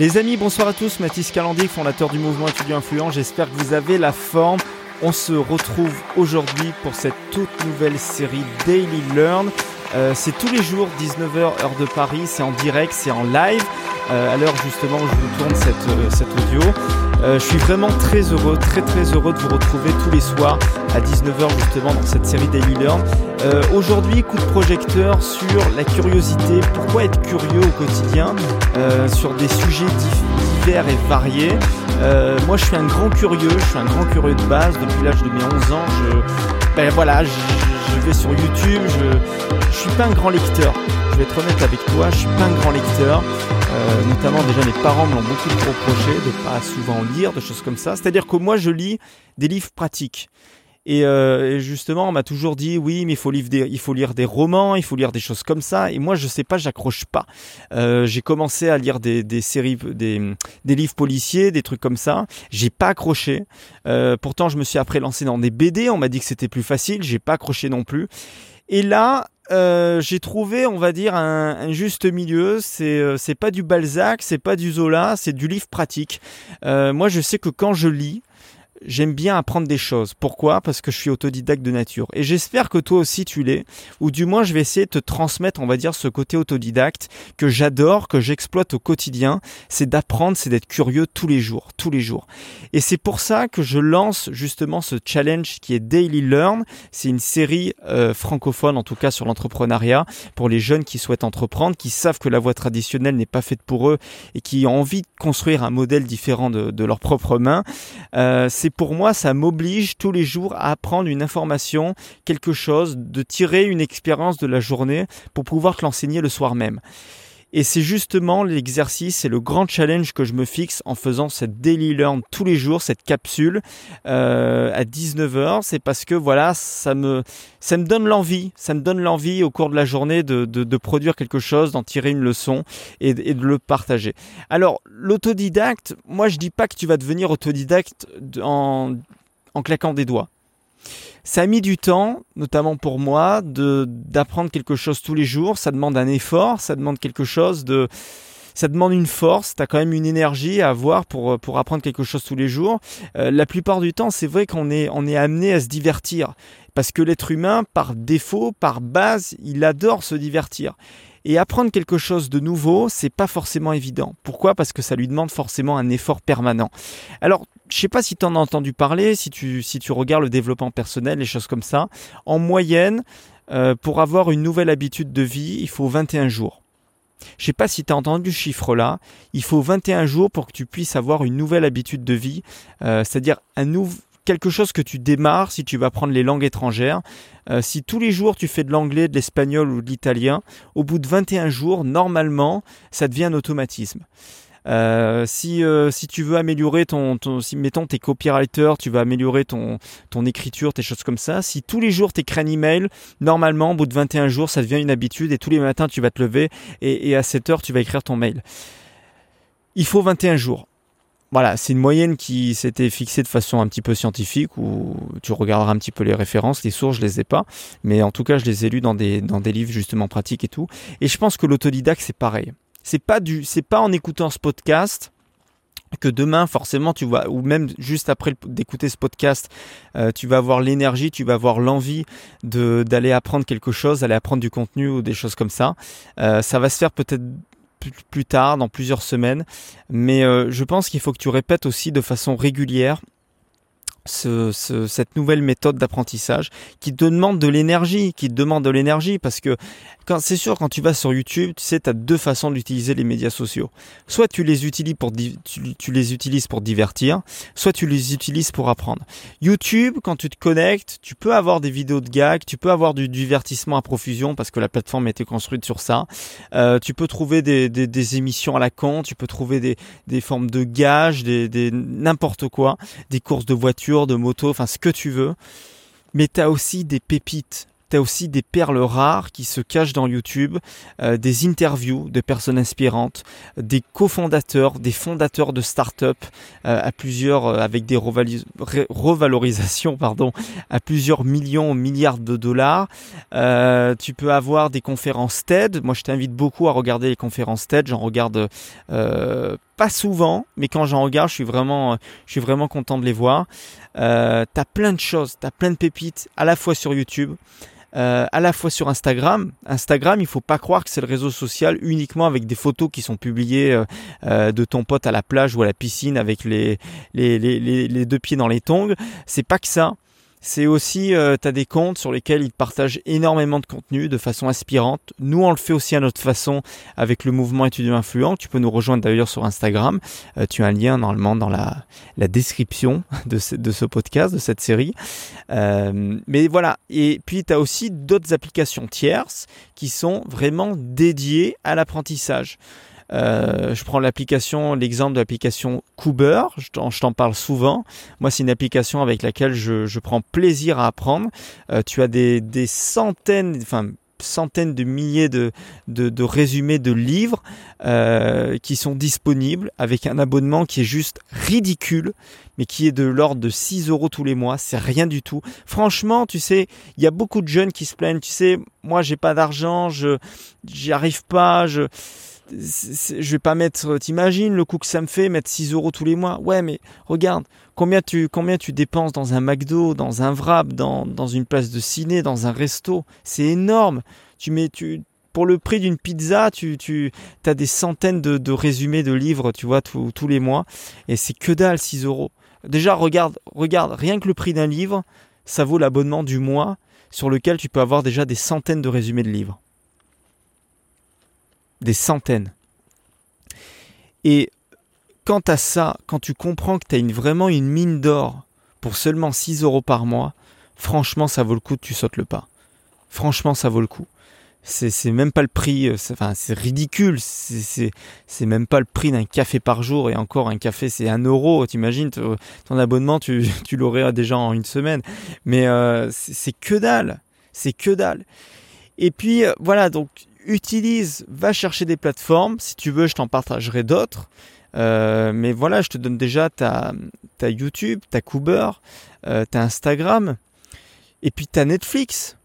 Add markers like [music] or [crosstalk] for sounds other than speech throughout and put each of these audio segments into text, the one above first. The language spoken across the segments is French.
Les amis, bonsoir à tous. Mathis Calandic, fondateur du mouvement étudiant influent. J'espère que vous avez la forme. On se retrouve aujourd'hui pour cette toute nouvelle série Daily Learn. Euh, c'est tous les jours, 19h heure de Paris, c'est en direct, c'est en live. Euh, à l'heure justement où je vous tourne cette, euh, audio. Euh, je suis vraiment très heureux, très très heureux de vous retrouver tous les soirs à 19h justement dans cette série Daily Learn. Euh, Aujourd'hui, coup de projecteur sur la curiosité, pourquoi être curieux au quotidien? Euh, sur des sujets divers et variés. Moi, je suis un grand curieux, je suis un grand curieux de base. Depuis l'âge de mes 11 ans, je, ben voilà, je, je vais sur YouTube. Je, je suis pas un grand lecteur. Je vais être honnête avec toi, je suis pas un grand lecteur. Euh, notamment déjà mes parents me l'ont beaucoup reproché de pas souvent lire, de choses comme ça. C'est-à-dire que moi je lis des livres pratiques. Et, euh, justement, on m'a toujours dit oui, mais il faut, lire des, il faut lire des romans, il faut lire des choses comme ça. Et moi, je sais pas, j'accroche pas. Euh, j'ai commencé à lire des, des séries, des, des, livres policiers, des trucs comme ça. J'ai pas accroché. Euh, pourtant, je me suis après lancé dans des BD. On m'a dit que c'était plus facile. J'ai pas accroché non plus. Et là, euh, j'ai trouvé, on va dire, un, juste milieu. C'est euh, c'est pas du Balzac, c'est pas du Zola, c'est du livre pratique. Euh, moi, je sais que quand je lis, j'aime bien apprendre des choses. Pourquoi? Parce que je suis autodidacte de nature. Et j'espère que toi aussi tu l'es, ou du moins je vais essayer de te transmettre, on va dire, ce côté autodidacte que j'adore, que j'exploite au quotidien. C'est d'apprendre, c'est d'être curieux tous les jours, tous les jours. Et c'est pour ça que je lance justement ce challenge qui est Daily Learn. C'est une série euh, francophone, en tout cas sur l'entrepreneuriat, pour les jeunes qui souhaitent entreprendre, qui savent que la voie traditionnelle n'est pas faite pour eux et qui ont envie de construire un modèle différent de, de leurs propres mains. Euh, c'est pour moi, ça m'oblige tous les jours à apprendre une information, quelque chose, de tirer une expérience de la journée pour pouvoir te l'enseigner le soir même. Et c'est justement l'exercice et le grand challenge que je me fixe en faisant cette daily learn tous les jours, cette capsule euh, à 19h. C'est parce que voilà, ça me, ça me donne l'envie, ça me donne l'envie au cours de la journée de, de, de produire quelque chose, d'en tirer une leçon et, et, de le partager. Alors l'autodidacte, moi je dis pas que tu vas devenir autodidacte en, en claquant des doigts. Ça a mis du temps, notamment pour moi, de d'apprendre quelque chose tous les jours. Ça demande un effort, ça demande quelque chose de, ça demande une force. T'as quand même une énergie à avoir pour pour apprendre quelque chose tous les jours. Euh, la plupart du temps, c'est vrai qu'on est on est amené à se divertir parce que l'être humain, par défaut, par base, il adore se divertir. Et apprendre quelque chose de nouveau, c'est pas forcément évident. Pourquoi? Parce que ça lui demande forcément un effort permanent. Alors, je sais pas si tu en as entendu parler, si tu, si tu regardes le développement personnel, les choses comme ça. En moyenne, euh, pour avoir une nouvelle habitude de vie, il faut 21 jours. Je sais pas si tu as entendu ce chiffre-là. Il faut 21 jours pour que tu puisses avoir une nouvelle habitude de vie, euh, c'est-à-dire quelque chose que tu démarres si tu vas prendre les langues étrangères. Euh, si tous les jours tu fais de l'anglais, de l'espagnol ou de l'italien, au bout de 21 jours, normalement, ça devient un automatisme. Euh, si, euh, si tu veux améliorer ton, ton si mettons tes copywriters, tu vas améliorer ton, ton écriture, tes choses comme ça. Si tous les jours tu écris un email, normalement au bout de 21 jours ça devient une habitude et tous les matins tu vas te lever et, à 7 heures tu vas écrire ton mail. Il faut 21 jours. Voilà, c'est une moyenne qui s'était fixée de façon un petit peu scientifique où tu regarderas un petit peu les références, les sources, je les ai pas, mais en tout cas, je les ai des dans des livres justement pratiques et tout. Et je pense que l'autodidacte c'est pareil. C'est pas du c'est pas en écoutant ce podcast que demain forcément tu vas ou même juste après d'écouter ce podcast euh, tu vas avoir l'énergie tu vas avoir l'envie d'aller apprendre quelque chose d'aller apprendre du contenu ou des choses comme ça euh, ça va se faire peut-être plus tard, dans plusieurs semaines. Mais euh, je pense qu'il faut que tu répètes aussi de façon régulière ce, ce, cette nouvelle méthode d'apprentissage qui te demande de l'énergie, qui te demande de l'énergie parce que c'est sûr quand tu vas sur YouTube, tu sais tu as deux façons d'utiliser les médias sociaux. Soit tu les utilises pour tu, divertir, soit tu les utilises pour apprendre. YouTube, quand tu te connectes, tu peux avoir des vidéos de gags, tu peux avoir du divertissement à profusion parce que la plateforme a été construite sur ça. Euh, tu peux trouver des, émissions à la con, tu peux trouver des, des formes de gages, des n'importe quoi, des courses de voitures, de moto, enfin ce que tu veux. Mais tu as aussi des pépites tu as aussi des perles rares qui se cachent dans YouTube, euh, des interviews de personnes inspirantes, des cofondateurs, des fondateurs de start-up euh, à plusieurs, euh, avec des revalorisations pardon, à plusieurs millions, milliards de dollars. Tu peux avoir des conférences TED. Moi, je t'invite beaucoup à regarder les conférences TED. J'en regarde pas souvent, mais quand j'en regarde, je suis vraiment, content de les voir. Euh, t'as plein de choses, t'as plein de pépites, à la fois sur YouTube, euh, à la fois sur Instagram. Instagram, il faut pas croire que c'est le réseau social uniquement avec des photos qui sont publiées euh, de ton pote à la plage ou à la piscine avec les, les deux pieds dans les tongs. C'est pas que ça. C'est aussi, euh, tu as des comptes sur lesquels ils partagent énormément de contenu de façon inspirante. Nous, on le fait aussi à notre façon avec le mouvement étudiant influent. Tu peux nous rejoindre d'ailleurs sur Instagram. Euh, tu as un lien normalement dans la, la description de ce, podcast, de cette série. Euh, mais voilà. Et puis, tu as aussi d'autres applications tierces qui sont vraiment dédiées à l'apprentissage. Euh, je prends l'application, l'exemple de l'application Cooper, je t'en parle souvent. Moi, c'est une application avec laquelle je, je prends plaisir à apprendre. Euh, tu as des, des centaines, enfin centaines de milliers de, de, de résumés de livres euh, qui sont disponibles avec un abonnement qui est juste ridicule, mais qui est de l'ordre de 6 euros tous les mois. C'est rien du tout. Franchement, tu sais, il y a beaucoup de jeunes qui se plaignent. Tu sais, moi, j'ai pas d'argent, je j'y arrive pas, je je vais pas mettre, t'imagines le coût que ça me fait, mettre 6 euros tous les mois. Ouais, mais regarde, combien tu, combien tu dépenses dans un McDo, dans un Wrap, dans, dans une place de ciné, dans un resto? C'est énorme. Tu mets, tu, pour le prix d'une pizza, tu, tu as des centaines de, de, résumés de livres, tu vois, tous les mois. Et c'est que dalle, 6 euros. Déjà, regarde, regarde, rien que le prix d'un livre, ça vaut l'abonnement du mois sur lequel tu peux avoir déjà des centaines de résumés de livres des centaines. Et quant à ça, quand tu comprends que tu as une, vraiment une mine d'or pour seulement 6 euros par mois, franchement, ça vaut le coup, tu sautes le pas. Franchement, ça vaut le coup. C'est même pas le prix, euh, enfin, c'est ridicule, c'est même pas le prix d'un café par jour, et encore un café c'est un euro, t'imagines, ton abonnement tu, [laughs] tu l'aurais déjà en une semaine, mais euh, c'est que dalle, c'est que dalle. Et puis euh, voilà, donc utilise, va chercher des plateformes. Si tu veux, je t'en partagerai d'autres. Euh, mais voilà, je te donne déjà ta, YouTube, ta Cooper, euh, ta Instagram, et puis ta Netflix.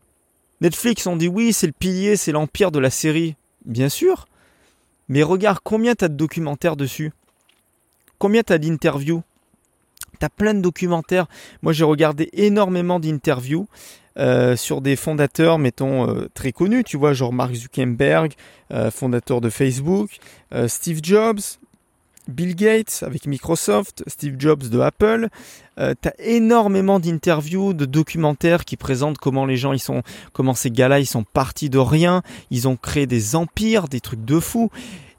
Netflix, on dit oui, c'est le pilier, c'est l'empire de la série. Bien sûr. Mais regarde combien tu as de documentaires dessus. Combien tu as d'interviews. Tu as plein de documentaires. Moi, j'ai regardé énormément d'interviews. Euh, sur des fondateurs, mettons, euh, très connus, tu vois, genre Mark Zuckerberg, euh, fondateur de Facebook, Steve Jobs, Bill Gates avec Microsoft, Steve Jobs de Apple. Euh, tu as énormément d'interviews, de documentaires qui présentent comment les gens, ils sont, comment ces gars-là, ils sont partis de rien, ils ont créé des empires, des trucs de fou.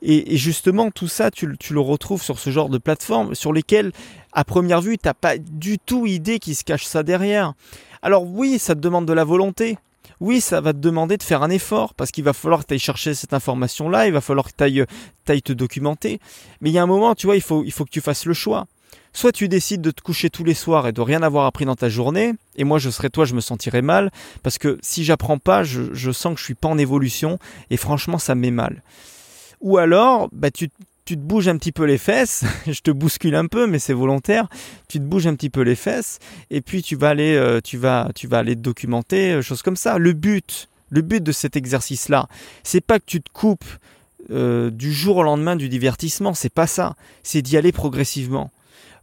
Et, justement, tout ça, tu, tu, le retrouves sur ce genre de plateforme sur lesquelles, à première vue, t'as pas du tout idée qu'il se cache ça derrière. Alors oui, ça te demande de la volonté. Oui, ça va te demander de faire un effort parce qu'il va falloir que tu ailles chercher cette information-là, il va falloir que tu ailles, te documenter. Mais il y a un moment, tu vois, il faut, il faut que tu fasses le choix. Soit tu décides de te coucher tous les soirs et de rien avoir appris dans ta journée, et moi je serais toi, je me sentirais mal, parce que si j'apprends pas, je, sens que je suis pas en évolution, et franchement ça me met mal. Ou alors, bah, tu, tu te bouges un petit peu les fesses, [laughs] je te bouscule un peu, mais c'est volontaire. Tu te bouges un petit peu les fesses, et puis tu vas aller, euh, tu vas, tu vas aller te documenter, euh, choses comme ça. Le but, le but de cet exercice-là, c'est pas que tu te coupes euh, du jour au lendemain du divertissement, c'est pas ça. C'est d'y aller progressivement.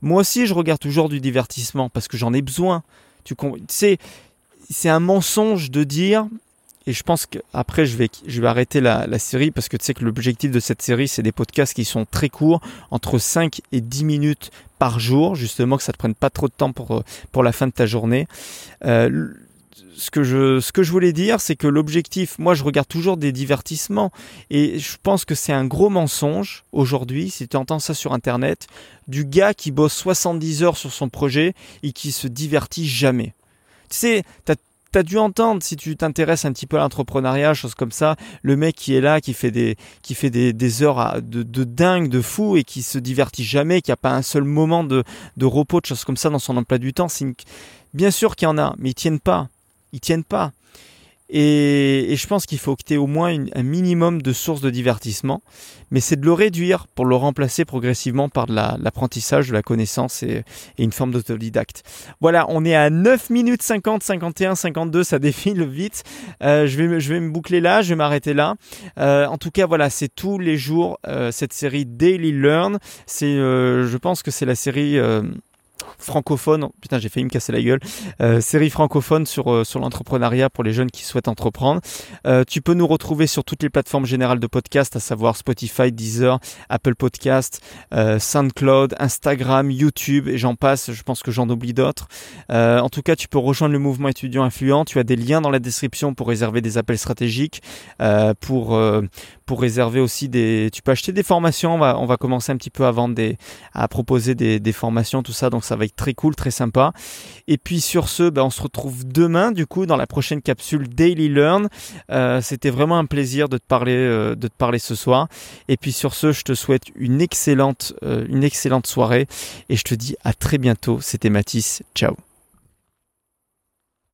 Moi aussi, je regarde toujours du divertissement parce que j'en ai besoin. Tu sais, c'est un mensonge de dire et je pense qu'après, je vais, je vais arrêter la, série parce que tu sais que l'objectif de cette série, c'est des podcasts qui sont très courts, entre 5 et 10 minutes par jour, justement, que ça te prenne pas trop de temps pour, pour la fin de ta journée. Euh, ce que je, ce que je voulais dire, c'est que l'objectif, moi je regarde toujours des divertissements et je pense que c'est un gros mensonge aujourd'hui, si tu entends ça sur internet, du gars qui bosse 70 heures sur son projet et qui se divertit jamais. Tu sais, t'as tu as dû entendre, si tu t'intéresses un petit peu à l'entrepreneuriat, choses comme ça, le mec qui est là, qui fait des, qui fait des, heures de, dingue, de fou, et qui se divertit jamais, qui a pas un seul moment de, de repos, de choses comme ça dans son emploi du temps. Une... Bien sûr qu'il y en a, mais ils tiennent pas. Ils tiennent pas. Et, je pense qu'il faut que tu aies au moins un minimum de sources de divertissement, mais c'est de le réduire pour le remplacer progressivement par de l'apprentissage, de la connaissance et, une forme d'autodidacte. Voilà, on est à 9 minutes 50, 51, 52, ça [laughs] défile vite. Euh, je, vais, je vais me boucler là, je vais m'arrêter là. Euh, en tout cas, voilà, c'est tous les jours euh, cette série Daily Learn. C'est, je pense que c'est la série francophone, putain j'ai failli me casser la gueule, euh, série francophone sur, euh, sur l'entrepreneuriat pour les jeunes qui souhaitent entreprendre. Euh, tu peux nous retrouver sur toutes les plateformes générales de podcast, à savoir Spotify, Deezer, Apple Podcast, SoundCloud, Instagram, YouTube et j'en passe, je pense que j'en oublie d'autres. en tout cas, tu peux rejoindre le mouvement étudiant influent, tu as des liens dans la description pour réserver des appels stratégiques, pour, pour réserver aussi des... Tu peux acheter des formations, on va, on va commencer un petit peu à vendre des... à proposer des, des formations, tout ça, donc ça va être très cool, très sympa. Et puis sur ce, ben, on se retrouve demain du coup dans la prochaine capsule Daily Learn. Euh, c'était vraiment un plaisir de te parler, euh, de te parler ce soir. Et puis sur ce, je te souhaite une excellente, euh, une excellente soirée et je te dis à très bientôt. C'était Mathis. Ciao.